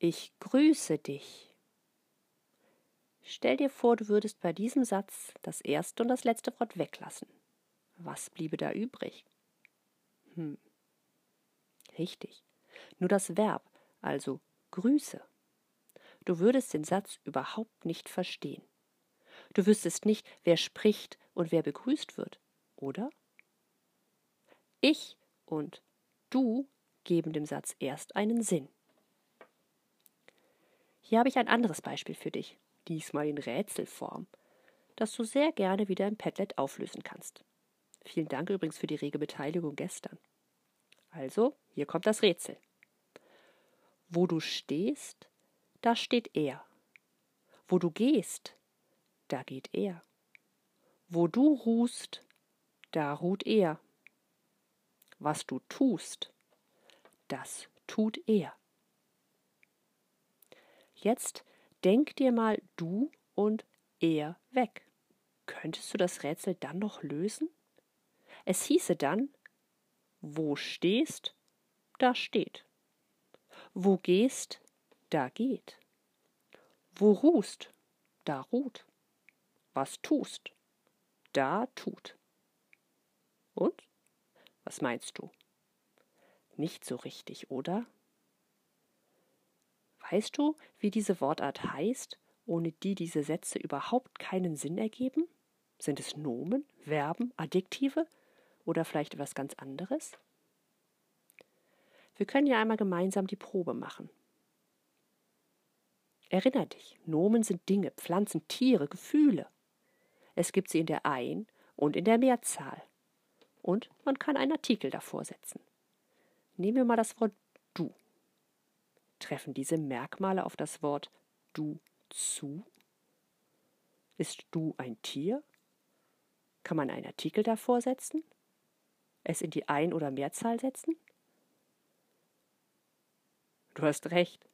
Ich grüße dich. Stell dir vor, du würdest bei diesem Satz das erste und das letzte Wort weglassen. Was bliebe da übrig? Hm. Richtig. Nur das Verb, also Grüße. Du würdest den Satz überhaupt nicht verstehen. Du wüsstest nicht, wer spricht und wer begrüßt wird, oder? Ich und du geben dem Satz erst einen Sinn. Hier habe ich ein anderes Beispiel für dich, diesmal in Rätselform, das du sehr gerne wieder im Padlet auflösen kannst. Vielen Dank übrigens für die rege Beteiligung gestern. Also, hier kommt das Rätsel. Wo du stehst, da steht er. Wo du gehst, da geht er. Wo du ruhst, da ruht er. Was du tust, das tut er. Jetzt denk dir mal du und er weg. Könntest du das Rätsel dann noch lösen? Es hieße dann, wo stehst, da steht. Wo gehst, da geht. Wo ruhst, da ruht. Was tust, da tut. Und? Was meinst du? Nicht so richtig, oder? Weißt du, wie diese Wortart heißt, ohne die diese Sätze überhaupt keinen Sinn ergeben? Sind es Nomen, Verben, Adjektive oder vielleicht etwas ganz anderes? Wir können ja einmal gemeinsam die Probe machen. Erinner dich, Nomen sind Dinge, Pflanzen, Tiere, Gefühle. Es gibt sie in der Ein- und in der Mehrzahl. Und man kann einen Artikel davor setzen. Nehmen wir mal das Wort. Treffen diese Merkmale auf das Wort du zu? Ist du ein Tier? Kann man einen Artikel davor setzen? es in die Ein- oder Mehrzahl setzen? Du hast recht.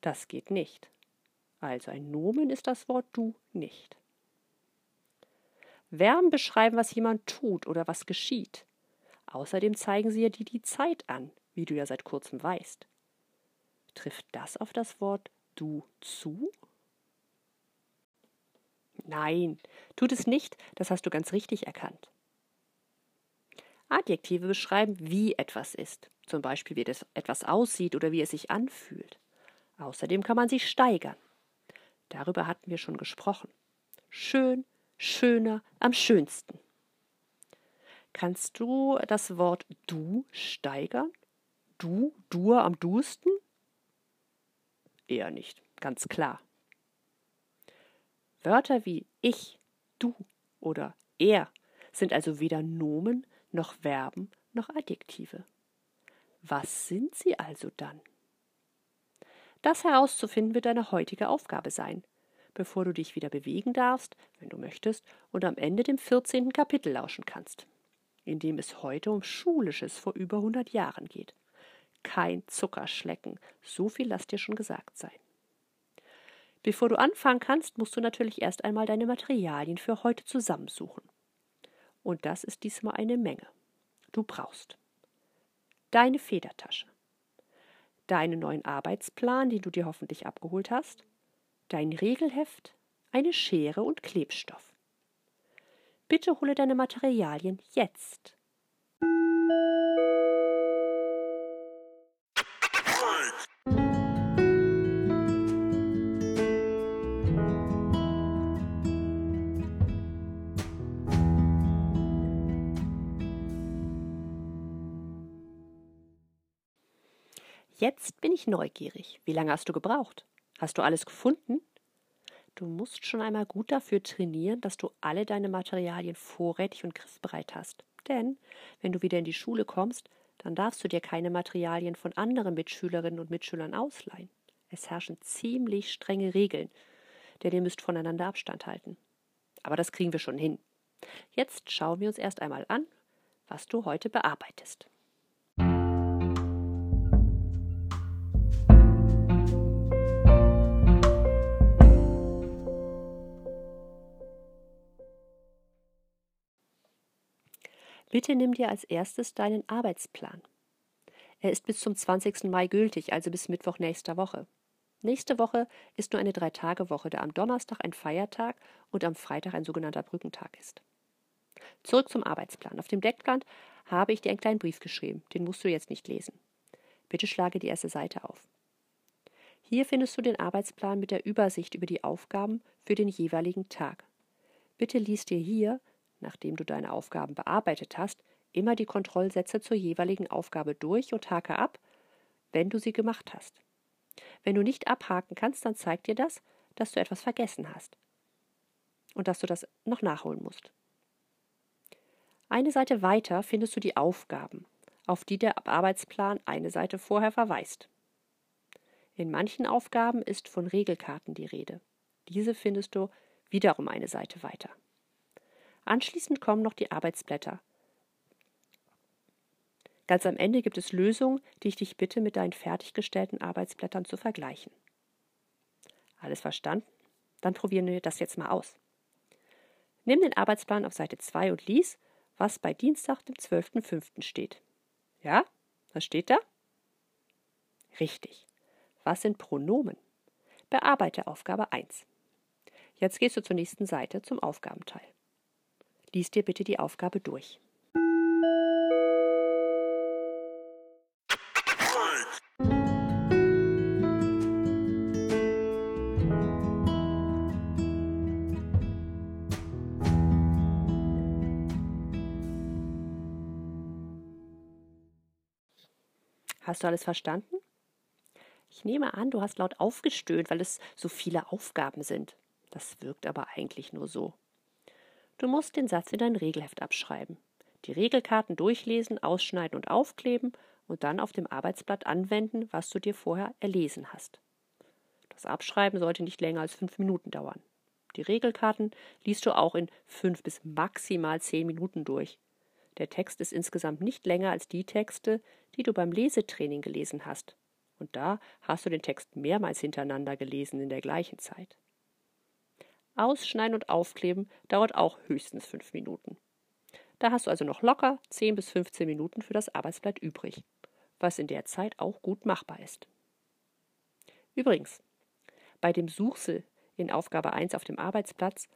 Das geht nicht. Also ein Nomen ist das Wort du nicht. Verben beschreiben, was jemand tut oder was geschieht. Außerdem zeigen sie dir die Zeit an, wie du ja seit kurzem weißt. Trifft das auf das Wort du zu? Nein, tut es nicht, das hast du ganz richtig erkannt. Adjektive beschreiben, wie etwas ist, zum Beispiel wie etwas aussieht oder wie es sich anfühlt. Außerdem kann man sie steigern. Darüber hatten wir schon gesprochen. Schön, schöner, am schönsten. Kannst du das Wort du steigern? Du, dur am dusten? Eher nicht, ganz klar. Wörter wie ich, du oder er sind also weder Nomen noch Verben noch Adjektive. Was sind sie also dann? Das herauszufinden wird deine heutige Aufgabe sein, bevor du dich wieder bewegen darfst, wenn du möchtest, und am Ende dem 14. Kapitel lauschen kannst, in dem es heute um Schulisches vor über 100 Jahren geht. Kein Zuckerschlecken, so viel lass dir schon gesagt sein. Bevor du anfangen kannst, musst du natürlich erst einmal deine Materialien für heute zusammensuchen. Und das ist diesmal eine Menge. Du brauchst deine Federtasche, deinen neuen Arbeitsplan, den du dir hoffentlich abgeholt hast, dein Regelheft, eine Schere und Klebstoff. Bitte hole deine Materialien jetzt. Jetzt bin ich neugierig. Wie lange hast du gebraucht? Hast du alles gefunden? Du musst schon einmal gut dafür trainieren, dass du alle deine Materialien vorrätig und griffbereit hast. Denn wenn du wieder in die Schule kommst, dann darfst du dir keine Materialien von anderen Mitschülerinnen und Mitschülern ausleihen. Es herrschen ziemlich strenge Regeln, denn ihr müsst voneinander Abstand halten. Aber das kriegen wir schon hin. Jetzt schauen wir uns erst einmal an, was du heute bearbeitest. Bitte nimm dir als erstes deinen Arbeitsplan. Er ist bis zum 20. Mai gültig, also bis Mittwoch nächster Woche. Nächste Woche ist nur eine Drei-Tage-Woche, da am Donnerstag ein Feiertag und am Freitag ein sogenannter Brückentag ist. Zurück zum Arbeitsplan. Auf dem Deckblatt habe ich dir einen kleinen Brief geschrieben. Den musst du jetzt nicht lesen. Bitte schlage die erste Seite auf. Hier findest du den Arbeitsplan mit der Übersicht über die Aufgaben für den jeweiligen Tag. Bitte lies dir hier, nachdem du deine Aufgaben bearbeitet hast, immer die Kontrollsätze zur jeweiligen Aufgabe durch und hake ab, wenn du sie gemacht hast. Wenn du nicht abhaken kannst, dann zeigt dir das, dass du etwas vergessen hast und dass du das noch nachholen musst. Eine Seite weiter findest du die Aufgaben, auf die der Arbeitsplan eine Seite vorher verweist. In manchen Aufgaben ist von Regelkarten die Rede. Diese findest du wiederum eine Seite weiter. Anschließend kommen noch die Arbeitsblätter. Ganz am Ende gibt es Lösungen, die ich dich bitte, mit deinen fertiggestellten Arbeitsblättern zu vergleichen. Alles verstanden? Dann probieren wir das jetzt mal aus. Nimm den Arbeitsplan auf Seite 2 und lies, was bei Dienstag, dem 12.05. steht. Ja? Was steht da? Richtig. Was sind Pronomen? Bearbeite Aufgabe 1. Jetzt gehst du zur nächsten Seite zum Aufgabenteil. Lies dir bitte die Aufgabe durch. Hast du alles verstanden? Ich nehme an, du hast laut aufgestöhnt, weil es so viele Aufgaben sind. Das wirkt aber eigentlich nur so. Du musst den Satz in dein Regelheft abschreiben, die Regelkarten durchlesen, ausschneiden und aufkleben und dann auf dem Arbeitsblatt anwenden, was du dir vorher erlesen hast. Das Abschreiben sollte nicht länger als fünf Minuten dauern. Die Regelkarten liest du auch in fünf bis maximal zehn Minuten durch. Der Text ist insgesamt nicht länger als die Texte, die du beim Lesetraining gelesen hast. Und da hast du den Text mehrmals hintereinander gelesen in der gleichen Zeit. Ausschneiden und aufkleben dauert auch höchstens fünf Minuten. Da hast du also noch locker 10 bis 15 Minuten für das Arbeitsblatt übrig, was in der Zeit auch gut machbar ist. Übrigens, bei dem Suchsel in Aufgabe 1 auf dem Arbeitsplatz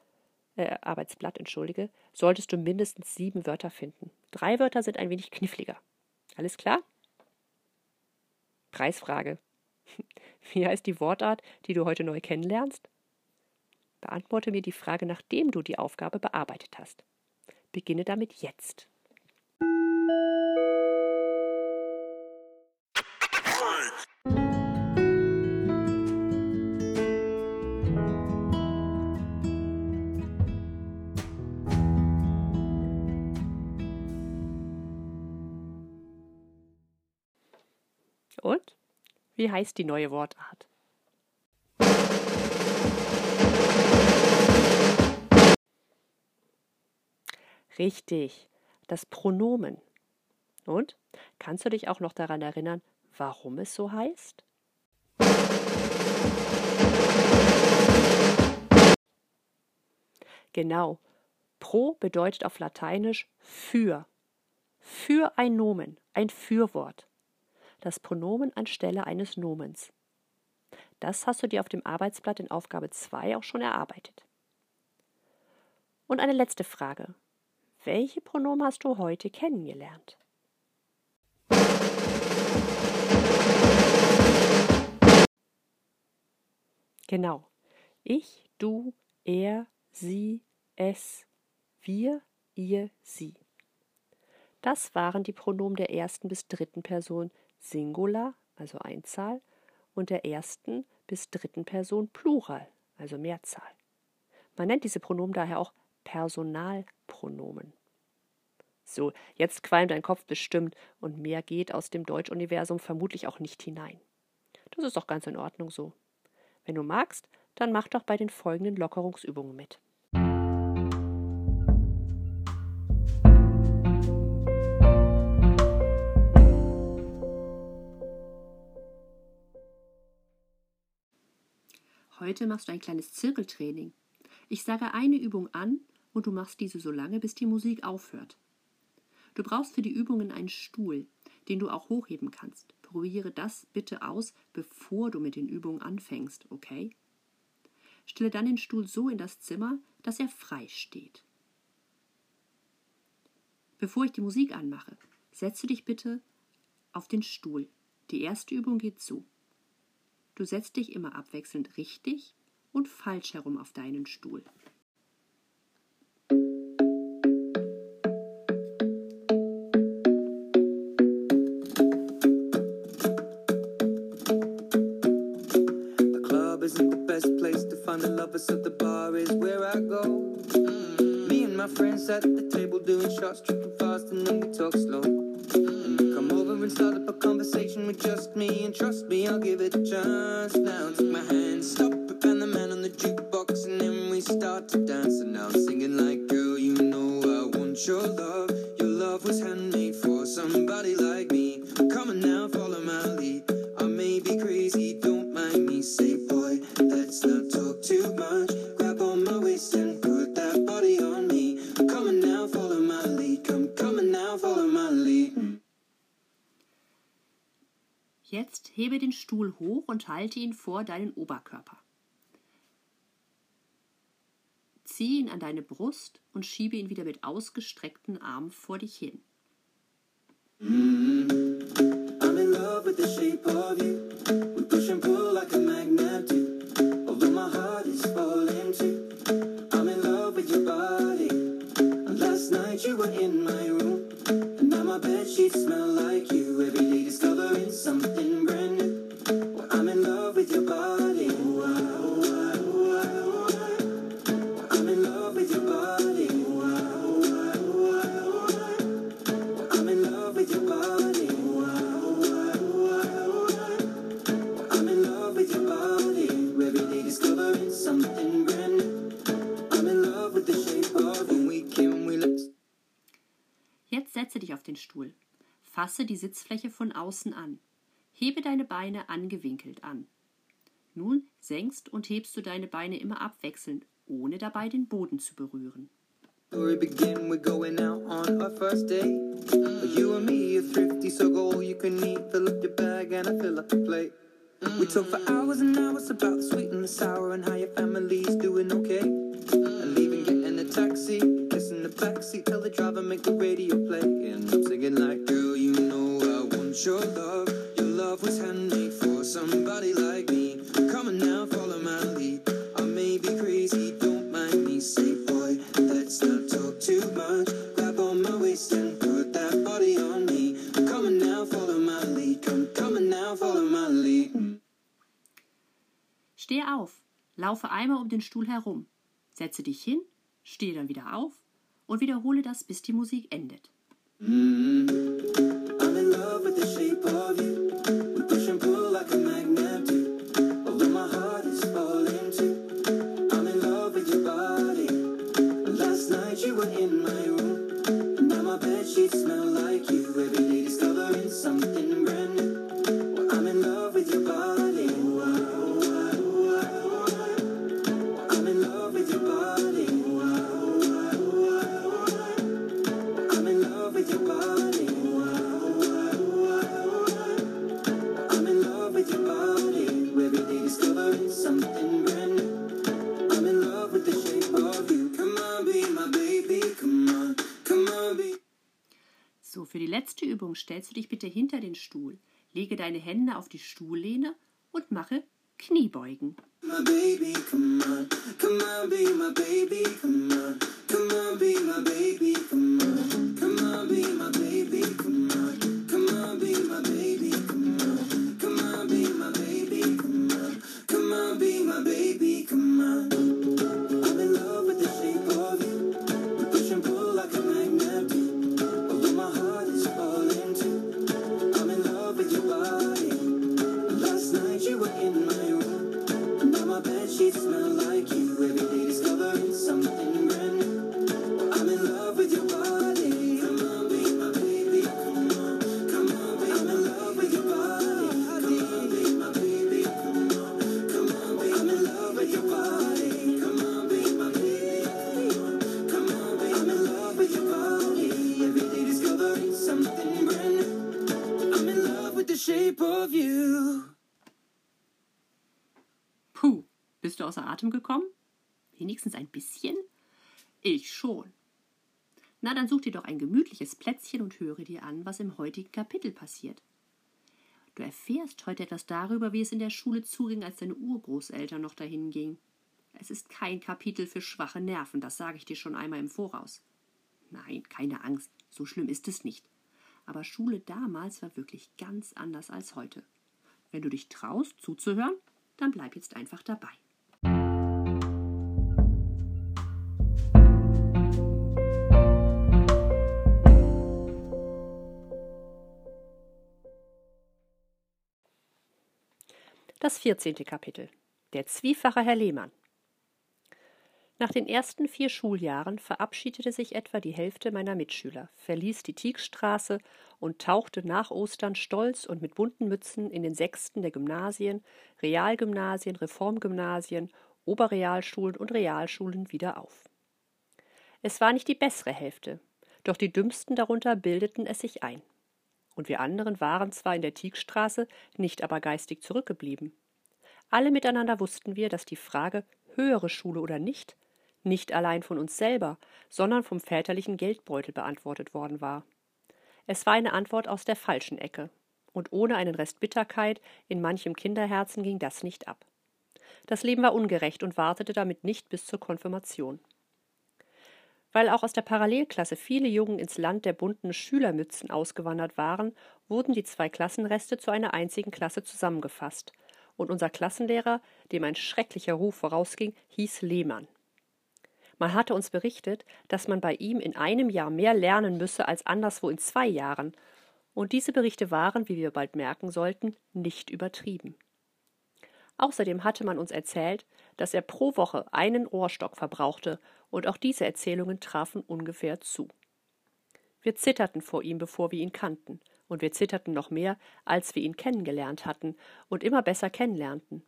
äh, Arbeitsblatt, entschuldige, solltest du mindestens sieben Wörter finden. Drei Wörter sind ein wenig kniffliger. Alles klar? Preisfrage. Wie heißt die Wortart, die du heute neu kennenlernst? Beantworte mir die Frage, nachdem du die Aufgabe bearbeitet hast. Beginne damit jetzt. Und? Wie heißt die neue Wortart? Richtig, das Pronomen. Und? Kannst du dich auch noch daran erinnern, warum es so heißt? Genau. Pro bedeutet auf Lateinisch für. Für ein Nomen, ein Fürwort das Pronomen anstelle eines Nomens. Das hast du dir auf dem Arbeitsblatt in Aufgabe 2 auch schon erarbeitet. Und eine letzte Frage. Welche Pronomen hast du heute kennengelernt? Genau. Ich, du, er, sie, es, wir, ihr, sie. Das waren die Pronomen der ersten bis dritten Person Singular, also Einzahl, und der ersten bis dritten Person Plural, also Mehrzahl. Man nennt diese Pronomen daher auch Personalpronomen. So, jetzt qualmt dein Kopf bestimmt und mehr geht aus dem Deutschuniversum vermutlich auch nicht hinein. Das ist doch ganz in Ordnung so. Wenn du magst, dann mach doch bei den folgenden Lockerungsübungen mit. Heute machst du ein kleines Zirkeltraining. Ich sage eine Übung an und du machst diese so lange, bis die Musik aufhört. Du brauchst für die Übungen einen Stuhl. den du auch hochheben kannst. Probiere das bitte aus, bevor du mit den Übungen anfängst, okay? Stelle dann den Stuhl so in das Zimmer, dass er frei steht. Bevor ich die Musik anmache, setze dich bitte auf den Stuhl. Die erste Übung geht so. Du setzt dich immer abwechselnd richtig und falsch herum auf deinen Stuhl. So the bar is where I go. Mm. Me and my friends at the table doing shots, tripping fast, and then we talk slow. Mm. Come over and start up a conversation with just me, and trust me, I'll give it a chance. Now take my hand, stop and the man on the jukebox, and then we start to dance. And now I'm singing like, girl, you know I want. Your love hebe den Stuhl hoch und halte ihn vor deinen Oberkörper. Zieh ihn an deine Brust und schiebe ihn wieder mit ausgestreckten Armen vor dich hin. Last night you were in my room. And now my bed sheets smell like you. Fasse die Sitzfläche von außen an. Hebe deine Beine angewinkelt an. Nun senkst und hebst du deine Beine immer abwechselnd, ohne dabei den Boden zu berühren. story begin. We're going out on our first date. You and me are thrifty, so go you can eat. Fill up your bag and I fill up the plate. We talk for hours and hours about the sweet and the sour and how your family's doing okay. And leaving, getting a taxi, kissing the backseat, tell the driver make the radio play. And I'm singing like, your love. Your love was handmade for somebody like me. Come on now, follow my lead. I may be crazy, don't mind me. Say, boy, let's not talk too much. Grab on my waist and put that body on me. Come on now, follow my lead. Come, come on now, follow my lead. Steh auf, laufe einmal um den Stuhl herum, setze dich hin, stehe dann wieder auf und wiederhole das, bis die Musik endet. I'm in love with the shape of you. We push and pull like a magnet do. My heart is falling too. I'm in love with your body. Last night you were in my room. Now my bed sheets smell like Du dich bitte hinter den Stuhl, lege deine Hände auf die Stuhllehne und mache Kniebeugen. come on, be my baby, come on, come on, be my baby, come on, Atem gekommen? Wenigstens ein bisschen? Ich schon. Na, dann such dir doch ein gemütliches Plätzchen und höre dir an, was im heutigen Kapitel passiert. Du erfährst heute etwas darüber, wie es in der Schule zuging, als deine Urgroßeltern noch dahin gingen. Es ist kein Kapitel für schwache Nerven, das sage ich dir schon einmal im Voraus. Nein, keine Angst, so schlimm ist es nicht. Aber Schule damals war wirklich ganz anders als heute. Wenn du dich traust, zuzuhören, dann bleib jetzt einfach dabei. Das vierzehnte Kapitel. Der zwiefache Herr Lehmann. Nach den ersten vier Schuljahren verabschiedete sich etwa die Hälfte meiner Mitschüler, verließ die Tiegstraße und tauchte nach Ostern stolz und mit bunten Mützen in den Sechsten der Gymnasien, Realgymnasien, Reformgymnasien, Oberrealschulen und Realschulen wieder auf. Es war nicht die bessere Hälfte, doch die Dümmsten darunter bildeten es sich ein. Und wir anderen waren zwar in der Tiegstraße, nicht aber geistig zurückgeblieben. Alle miteinander wussten wir, dass die Frage höhere Schule oder nicht nicht allein von uns selber, sondern vom väterlichen Geldbeutel beantwortet worden war. Es war eine Antwort aus der falschen Ecke, und ohne einen Rest Bitterkeit in manchem Kinderherzen ging das nicht ab. Das Leben war ungerecht und wartete damit nicht bis zur Konfirmation. Weil auch aus der Parallelklasse viele Jungen ins Land der bunten Schülermützen ausgewandert waren, wurden die zwei Klassenreste zu einer einzigen Klasse zusammengefasst, und unser Klassenlehrer, dem ein schrecklicher Ruf vorausging, hieß Lehmann. Man hatte uns berichtet, dass man bei ihm in einem Jahr mehr lernen müsse als anderswo in zwei Jahren, und diese Berichte waren, wie wir bald merken sollten, nicht übertrieben. Außerdem hatte man uns erzählt, dass er pro Woche einen Ohrstock verbrauchte, und auch diese Erzählungen trafen ungefähr zu. Wir zitterten vor ihm, bevor wir ihn kannten, und wir zitterten noch mehr, als wir ihn kennengelernt hatten und immer besser kennenlernten.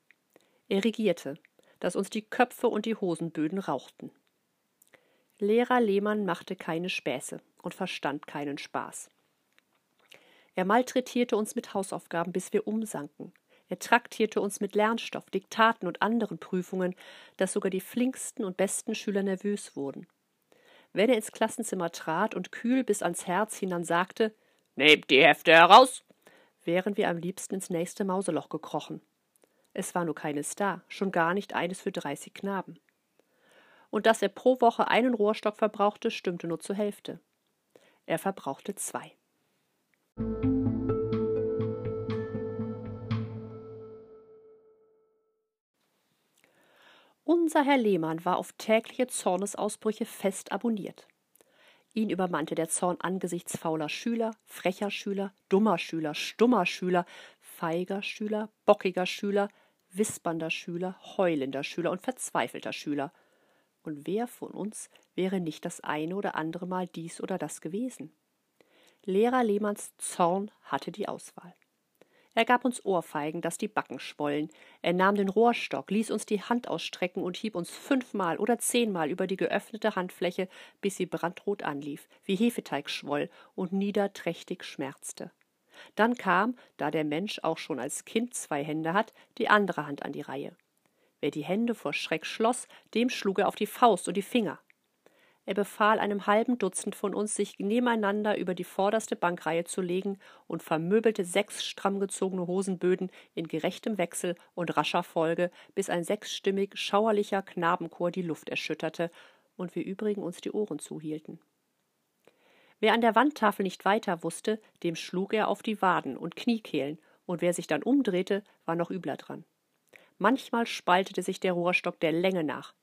Er regierte, dass uns die Köpfe und die Hosenböden rauchten. Lehrer Lehmann machte keine Späße und verstand keinen Spaß. Er malträtierte uns mit Hausaufgaben, bis wir umsanken. Er traktierte uns mit Lernstoff, Diktaten und anderen Prüfungen, dass sogar die flinksten und besten Schüler nervös wurden. Wenn er ins Klassenzimmer trat und kühl bis ans Herz hinan sagte, Nehmt die Hefte heraus, wären wir am liebsten ins nächste Mauseloch gekrochen. Es war nur keines da, schon gar nicht eines für dreißig Knaben und dass er pro Woche einen Rohrstock verbrauchte, stimmte nur zur Hälfte. Er verbrauchte zwei. Unser Herr Lehmann war auf tägliche Zornesausbrüche fest abonniert. Ihn übermannte der Zorn angesichts fauler Schüler, frecher Schüler, dummer Schüler, stummer Schüler, feiger Schüler, bockiger Schüler, wispernder Schüler, heulender Schüler und verzweifelter Schüler – und wer von uns wäre nicht das eine oder andere Mal dies oder das gewesen? Lehrer Lehmanns Zorn hatte die Auswahl. Er gab uns Ohrfeigen, dass die Backen schwollen. Er nahm den Rohrstock, ließ uns die Hand ausstrecken und hieb uns fünfmal oder zehnmal über die geöffnete Handfläche, bis sie brandrot anlief, wie Hefeteig schwoll und niederträchtig schmerzte. Dann kam, da der Mensch auch schon als Kind zwei Hände hat, die andere Hand an die Reihe. Wer die Hände vor Schreck schloss, dem schlug er auf die Faust und die Finger. Er befahl einem halben Dutzend von uns, sich nebeneinander über die vorderste Bankreihe zu legen und vermöbelte sechs stramm gezogene Hosenböden in gerechtem Wechsel und rascher Folge, bis ein sechsstimmig schauerlicher Knabenchor die Luft erschütterte und wir übrigen uns die Ohren zuhielten. Wer an der Wandtafel nicht weiter wusste, dem schlug er auf die Waden und Kniekehlen, und wer sich dann umdrehte, war noch übler dran. Manchmal spaltete sich der Rohrstock der Länge nach,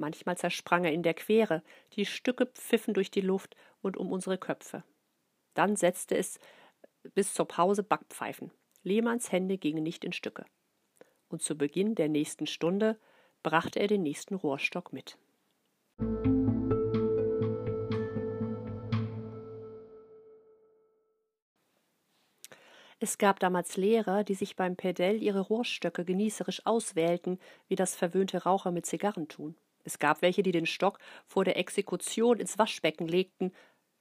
manchmal zersprang er in der Quere, die Stücke pfiffen durch die Luft und um unsere Köpfe. Dann setzte es bis zur Pause Backpfeifen. Lehmanns Hände gingen nicht in Stücke. Und zu Beginn der nächsten Stunde brachte er den nächsten Rohrstock mit. Es gab damals Lehrer, die sich beim Pedell ihre Rohrstöcke genießerisch auswählten, wie das verwöhnte Raucher mit Zigarren tun. Es gab welche, die den Stock vor der Exekution ins Waschbecken legten,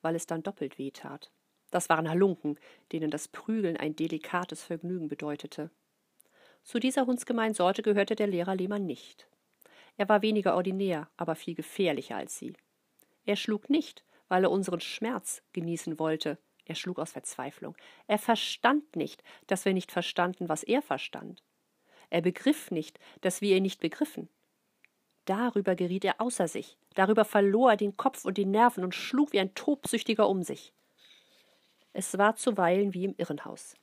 weil es dann doppelt weh tat. Das waren Halunken, denen das Prügeln ein delikates Vergnügen bedeutete. Zu dieser hundsgemeinen Sorte gehörte der Lehrer Lehmann nicht. Er war weniger ordinär, aber viel gefährlicher als sie. Er schlug nicht, weil er unseren Schmerz genießen wollte, er schlug aus Verzweiflung. Er verstand nicht, dass wir nicht verstanden, was er verstand. Er begriff nicht, dass wir ihn nicht begriffen. Darüber geriet er außer sich, darüber verlor er den Kopf und die Nerven und schlug wie ein Tobsüchtiger um sich. Es war zuweilen wie im Irrenhaus.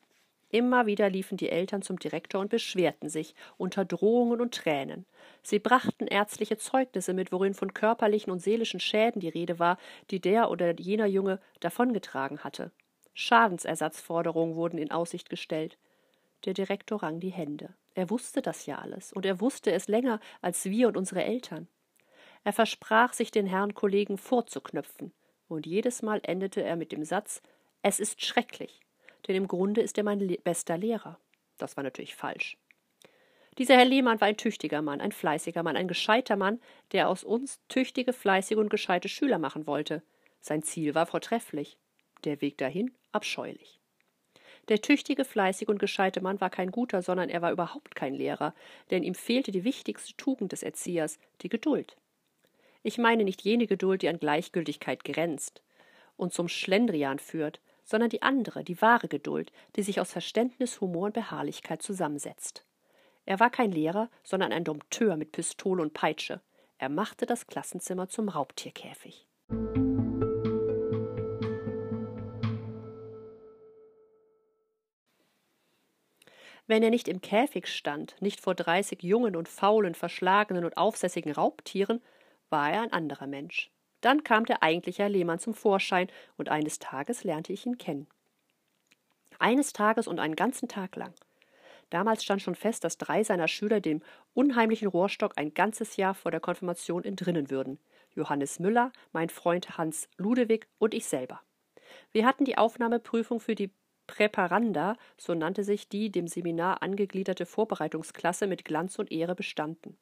Immer wieder liefen die Eltern zum Direktor und beschwerten sich unter Drohungen und Tränen. Sie brachten ärztliche Zeugnisse mit, worin von körperlichen und seelischen Schäden die Rede war, die der oder jener Junge davongetragen hatte. Schadensersatzforderungen wurden in Aussicht gestellt. Der Direktor rang die Hände. Er wusste das ja alles, und er wusste es länger als wir und unsere Eltern. Er versprach sich den Herrn Kollegen vorzuknöpfen, und jedes Mal endete er mit dem Satz Es ist schrecklich denn im Grunde ist er mein le bester Lehrer. Das war natürlich falsch. Dieser Herr Lehmann war ein tüchtiger Mann, ein fleißiger Mann, ein gescheiter Mann, der aus uns tüchtige, fleißige und gescheite Schüler machen wollte. Sein Ziel war vortrefflich, der Weg dahin abscheulich. Der tüchtige, fleißige und gescheite Mann war kein guter, sondern er war überhaupt kein Lehrer, denn ihm fehlte die wichtigste Tugend des Erziehers, die Geduld. Ich meine nicht jene Geduld, die an Gleichgültigkeit grenzt und zum Schlendrian führt, sondern die andere, die wahre Geduld, die sich aus Verständnis, Humor und Beharrlichkeit zusammensetzt. Er war kein Lehrer, sondern ein Dompteur mit Pistole und Peitsche. Er machte das Klassenzimmer zum Raubtierkäfig. Wenn er nicht im Käfig stand, nicht vor dreißig jungen und faulen, verschlagenen und aufsässigen Raubtieren, war er ein anderer Mensch. Dann kam der eigentliche Herr Lehmann zum Vorschein, und eines Tages lernte ich ihn kennen. Eines Tages und einen ganzen Tag lang. Damals stand schon fest, dass drei seiner Schüler dem unheimlichen Rohrstock ein ganzes Jahr vor der Konfirmation entrinnen würden. Johannes Müller, mein Freund Hans Ludewig und ich selber. Wir hatten die Aufnahmeprüfung für die Präparanda, so nannte sich die dem Seminar angegliederte Vorbereitungsklasse, mit Glanz und Ehre bestanden.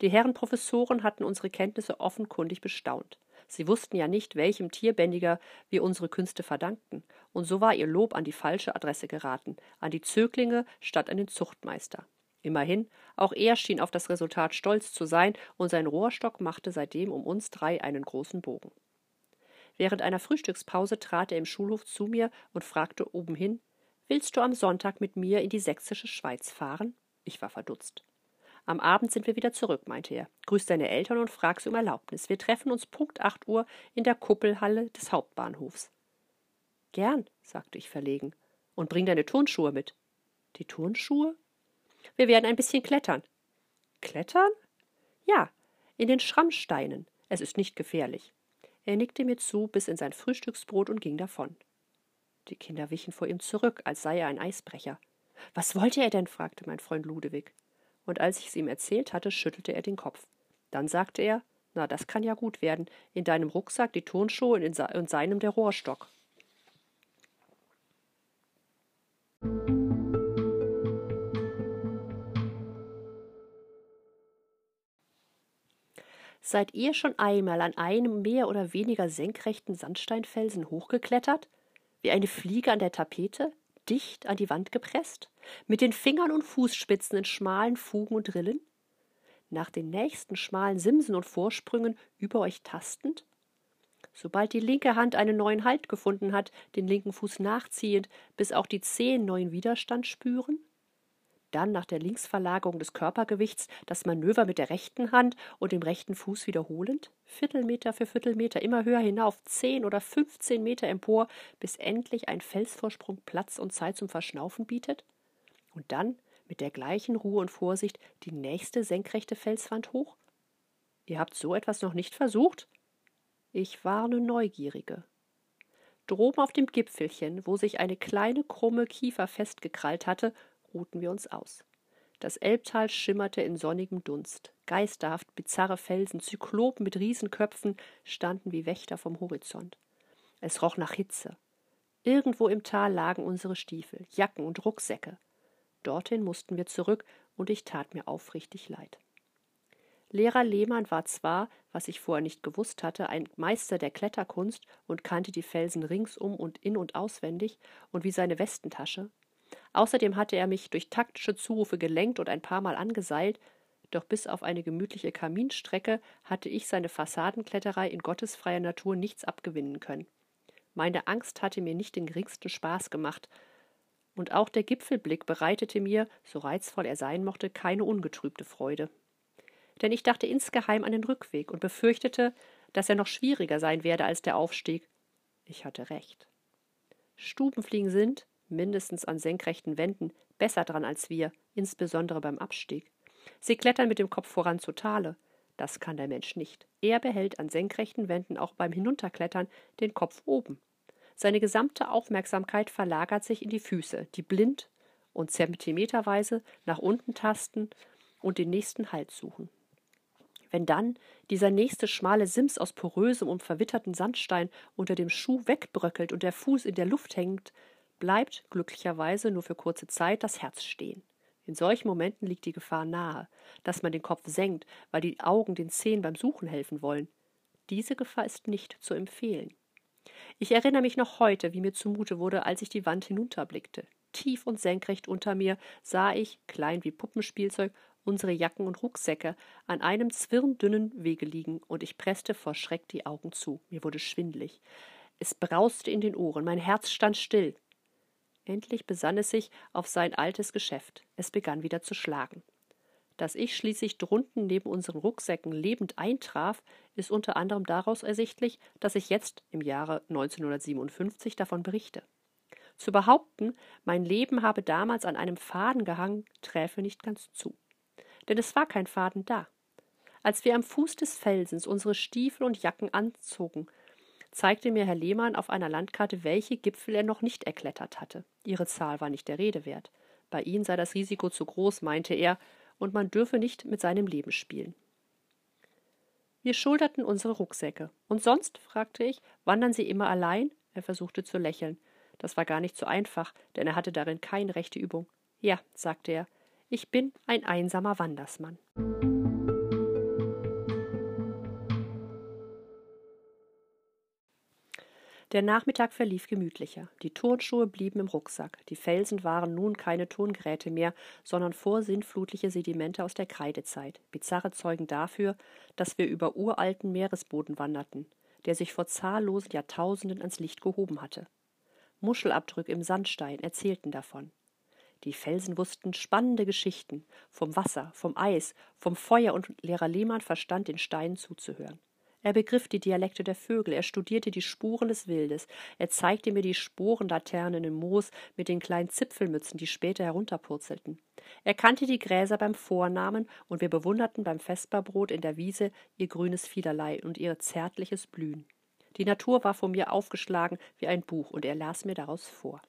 Die Herren Professoren hatten unsere Kenntnisse offenkundig bestaunt. Sie wussten ja nicht, welchem Tierbändiger wir unsere Künste verdankten, und so war ihr Lob an die falsche Adresse geraten, an die Zöglinge statt an den Zuchtmeister. Immerhin, auch er schien auf das Resultat stolz zu sein, und sein Rohrstock machte seitdem um uns drei einen großen Bogen. Während einer Frühstückspause trat er im Schulhof zu mir und fragte obenhin Willst du am Sonntag mit mir in die sächsische Schweiz fahren? Ich war verdutzt. Am Abend sind wir wieder zurück, meinte er. Grüß deine Eltern und frag sie um Erlaubnis. Wir treffen uns Punkt acht Uhr in der Kuppelhalle des Hauptbahnhofs. Gern, sagte ich verlegen. Und bring deine Turnschuhe mit. Die Turnschuhe? Wir werden ein bisschen klettern. Klettern? Ja, in den Schrammsteinen. Es ist nicht gefährlich. Er nickte mir zu bis in sein Frühstücksbrot und ging davon. Die Kinder wichen vor ihm zurück, als sei er ein Eisbrecher. Was wollte er denn? fragte mein Freund Ludewig und als ich es ihm erzählt hatte, schüttelte er den Kopf. Dann sagte er, na, das kann ja gut werden. In deinem Rucksack die Turnschuhe und in, seinem der Rohrstock. Seid ihr schon einmal an einem mehr oder weniger senkrechten Sandsteinfelsen hochgeklettert? Wie eine Fliege an der Tapete? dicht an die Wand gepresst, mit den Fingern und Fußspitzen in schmalen Fugen und Rillen? Nach den nächsten schmalen Simsen und Vorsprüngen über euch tastend? Sobald die linke Hand einen neuen Halt gefunden hat, den linken Fuß nachziehend, bis auch die Zehen neuen Widerstand spüren? Dann nach der Linksverlagerung des Körpergewichts das Manöver mit der rechten Hand und dem rechten Fuß wiederholend, Viertelmeter für Viertelmeter immer höher hinauf, zehn oder fünfzehn Meter empor, bis endlich ein Felsvorsprung Platz und Zeit zum Verschnaufen bietet? Und dann mit der gleichen Ruhe und Vorsicht die nächste senkrechte Felswand hoch? Ihr habt so etwas noch nicht versucht? Ich warne Neugierige. Droben auf dem Gipfelchen, wo sich eine kleine krumme Kiefer festgekrallt hatte, ruhten wir uns aus. Das Elbtal schimmerte in sonnigem Dunst. Geisterhaft bizarre Felsen, Zyklopen mit Riesenköpfen standen wie Wächter vom Horizont. Es roch nach Hitze. Irgendwo im Tal lagen unsere Stiefel, Jacken und Rucksäcke. Dorthin mussten wir zurück, und ich tat mir aufrichtig leid. Lehrer Lehmann war zwar, was ich vorher nicht gewusst hatte, ein Meister der Kletterkunst und kannte die Felsen ringsum und in und auswendig und wie seine Westentasche, Außerdem hatte er mich durch taktische Zurufe gelenkt und ein paar Mal angeseilt, doch bis auf eine gemütliche Kaminstrecke hatte ich seine Fassadenkletterei in gottesfreier Natur nichts abgewinnen können. Meine Angst hatte mir nicht den geringsten Spaß gemacht, und auch der Gipfelblick bereitete mir, so reizvoll er sein mochte, keine ungetrübte Freude. Denn ich dachte insgeheim an den Rückweg und befürchtete, dass er noch schwieriger sein werde als der Aufstieg. Ich hatte recht. Stubenfliegen sind, mindestens an senkrechten Wänden, besser dran als wir, insbesondere beim Abstieg. Sie klettern mit dem Kopf voran zur Tale. Das kann der Mensch nicht. Er behält an senkrechten Wänden auch beim Hinunterklettern den Kopf oben. Seine gesamte Aufmerksamkeit verlagert sich in die Füße, die blind und zentimeterweise nach unten tasten und den nächsten Halt suchen. Wenn dann dieser nächste schmale Sims aus porösem und verwitterten Sandstein unter dem Schuh wegbröckelt und der Fuß in der Luft hängt, bleibt glücklicherweise nur für kurze Zeit das Herz stehen. In solchen Momenten liegt die Gefahr nahe, dass man den Kopf senkt, weil die Augen den Zehen beim Suchen helfen wollen. Diese Gefahr ist nicht zu empfehlen. Ich erinnere mich noch heute, wie mir zumute wurde, als ich die Wand hinunterblickte. Tief und senkrecht unter mir sah ich, klein wie Puppenspielzeug, unsere Jacken und Rucksäcke an einem zwirndünnen Wege liegen, und ich presste vor Schreck die Augen zu. Mir wurde schwindlig. Es brauste in den Ohren, mein Herz stand still. Endlich besann es sich auf sein altes Geschäft. Es begann wieder zu schlagen. Dass ich schließlich drunten neben unseren Rucksäcken lebend eintraf, ist unter anderem daraus ersichtlich, dass ich jetzt im Jahre 1957 davon berichte. Zu behaupten, mein Leben habe damals an einem Faden gehangen, träfe nicht ganz zu. Denn es war kein Faden da. Als wir am Fuß des Felsens unsere Stiefel und Jacken anzogen, zeigte mir Herr Lehmann auf einer Landkarte, welche Gipfel er noch nicht erklettert hatte. Ihre Zahl war nicht der Rede wert. Bei ihnen sei das Risiko zu groß, meinte er, und man dürfe nicht mit seinem Leben spielen. Wir schulterten unsere Rucksäcke. Und sonst? fragte ich. Wandern Sie immer allein? Er versuchte zu lächeln. Das war gar nicht so einfach, denn er hatte darin keine rechte Übung. Ja, sagte er, ich bin ein einsamer Wandersmann. Der Nachmittag verlief gemütlicher. Die Turnschuhe blieben im Rucksack. Die Felsen waren nun keine Tongräte mehr, sondern vorsinnflutliche Sedimente aus der Kreidezeit. Bizarre Zeugen dafür, dass wir über uralten Meeresboden wanderten, der sich vor zahllosen Jahrtausenden ans Licht gehoben hatte. Muschelabdrücke im Sandstein erzählten davon. Die Felsen wussten spannende Geschichten vom Wasser, vom Eis, vom Feuer und Lehrer Lehmann verstand den Steinen zuzuhören. Er begriff die Dialekte der Vögel, er studierte die Spuren des Wildes, er zeigte mir die Sporenlaternen im Moos mit den kleinen Zipfelmützen, die später herunterpurzelten. Er kannte die Gräser beim Vornamen, und wir bewunderten beim Vesperbrot in der Wiese ihr grünes Fiederlei und ihr zärtliches Blühen. Die Natur war vor mir aufgeschlagen wie ein Buch, und er las mir daraus vor.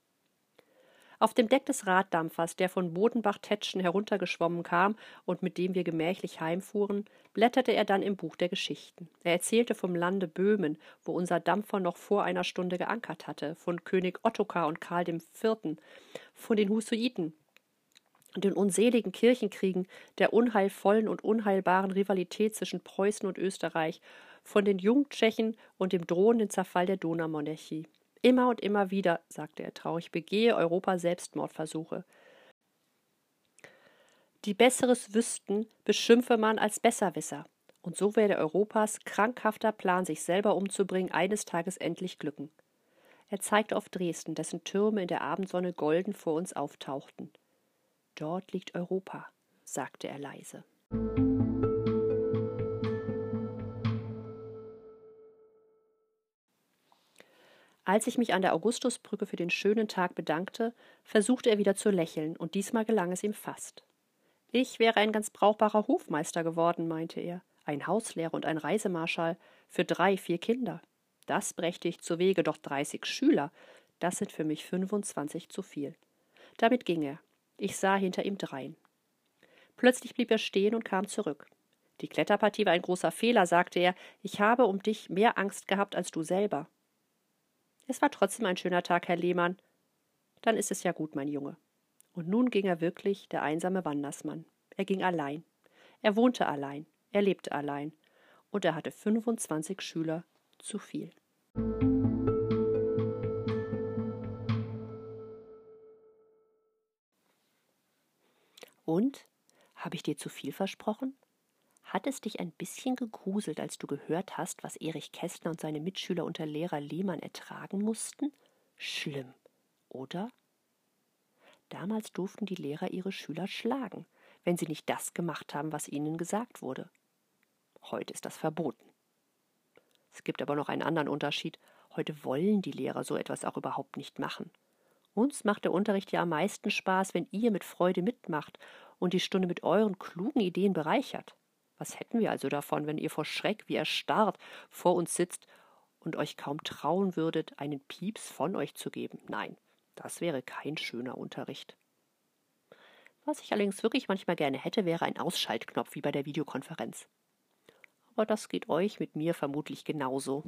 Auf dem Deck des Raddampfers, der von Bodenbach-Tetschen heruntergeschwommen kam und mit dem wir gemächlich heimfuhren, blätterte er dann im Buch der Geschichten. Er erzählte vom Lande Böhmen, wo unser Dampfer noch vor einer Stunde geankert hatte, von König Ottokar und Karl IV., von den Husuiten, den unseligen Kirchenkriegen, der unheilvollen und unheilbaren Rivalität zwischen Preußen und Österreich, von den Jungtschechen und dem drohenden Zerfall der Donaumonarchie. Immer und immer wieder, sagte er traurig, begehe Europa Selbstmordversuche. Die Besseres wüssten, beschimpfe man als Besserwisser. Und so werde Europas krankhafter Plan, sich selber umzubringen, eines Tages endlich glücken. Er zeigte auf Dresden, dessen Türme in der Abendsonne golden vor uns auftauchten. Dort liegt Europa, sagte er leise. Als ich mich an der Augustusbrücke für den schönen Tag bedankte, versuchte er wieder zu lächeln, und diesmal gelang es ihm fast. Ich wäre ein ganz brauchbarer Hofmeister geworden, meinte er, ein Hauslehrer und ein Reisemarschall für drei, vier Kinder. Das brächte ich zu Wege, doch dreißig Schüler, das sind für mich fünfundzwanzig zu viel. Damit ging er. Ich sah hinter ihm drein. Plötzlich blieb er stehen und kam zurück. Die Kletterpartie war ein großer Fehler, sagte er. Ich habe um dich mehr Angst gehabt als du selber. Es war trotzdem ein schöner Tag, Herr Lehmann. Dann ist es ja gut, mein Junge. Und nun ging er wirklich, der einsame Wandersmann. Er ging allein. Er wohnte allein. Er lebte allein. Und er hatte 25 Schüler zu viel. Und? Habe ich dir zu viel versprochen? Hat es dich ein bisschen gegruselt, als du gehört hast, was Erich Kästner und seine Mitschüler unter Lehrer Lehmann ertragen mussten? Schlimm, oder? Damals durften die Lehrer ihre Schüler schlagen, wenn sie nicht das gemacht haben, was ihnen gesagt wurde. Heute ist das verboten. Es gibt aber noch einen anderen Unterschied. Heute wollen die Lehrer so etwas auch überhaupt nicht machen. Uns macht der Unterricht ja am meisten Spaß, wenn ihr mit Freude mitmacht und die Stunde mit euren klugen Ideen bereichert. Was hätten wir also davon, wenn ihr vor Schreck wie erstarrt vor uns sitzt und euch kaum trauen würdet, einen Pieps von euch zu geben? Nein, das wäre kein schöner Unterricht. Was ich allerdings wirklich manchmal gerne hätte, wäre ein Ausschaltknopf wie bei der Videokonferenz. Aber das geht euch mit mir vermutlich genauso.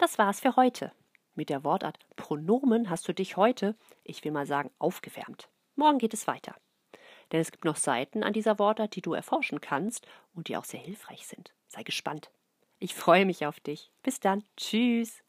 Das war's für heute. Mit der Wortart Pronomen hast du dich heute, ich will mal sagen, aufgewärmt. Morgen geht es weiter. Denn es gibt noch Seiten an dieser Wortart, die du erforschen kannst und die auch sehr hilfreich sind. Sei gespannt. Ich freue mich auf dich. Bis dann. Tschüss.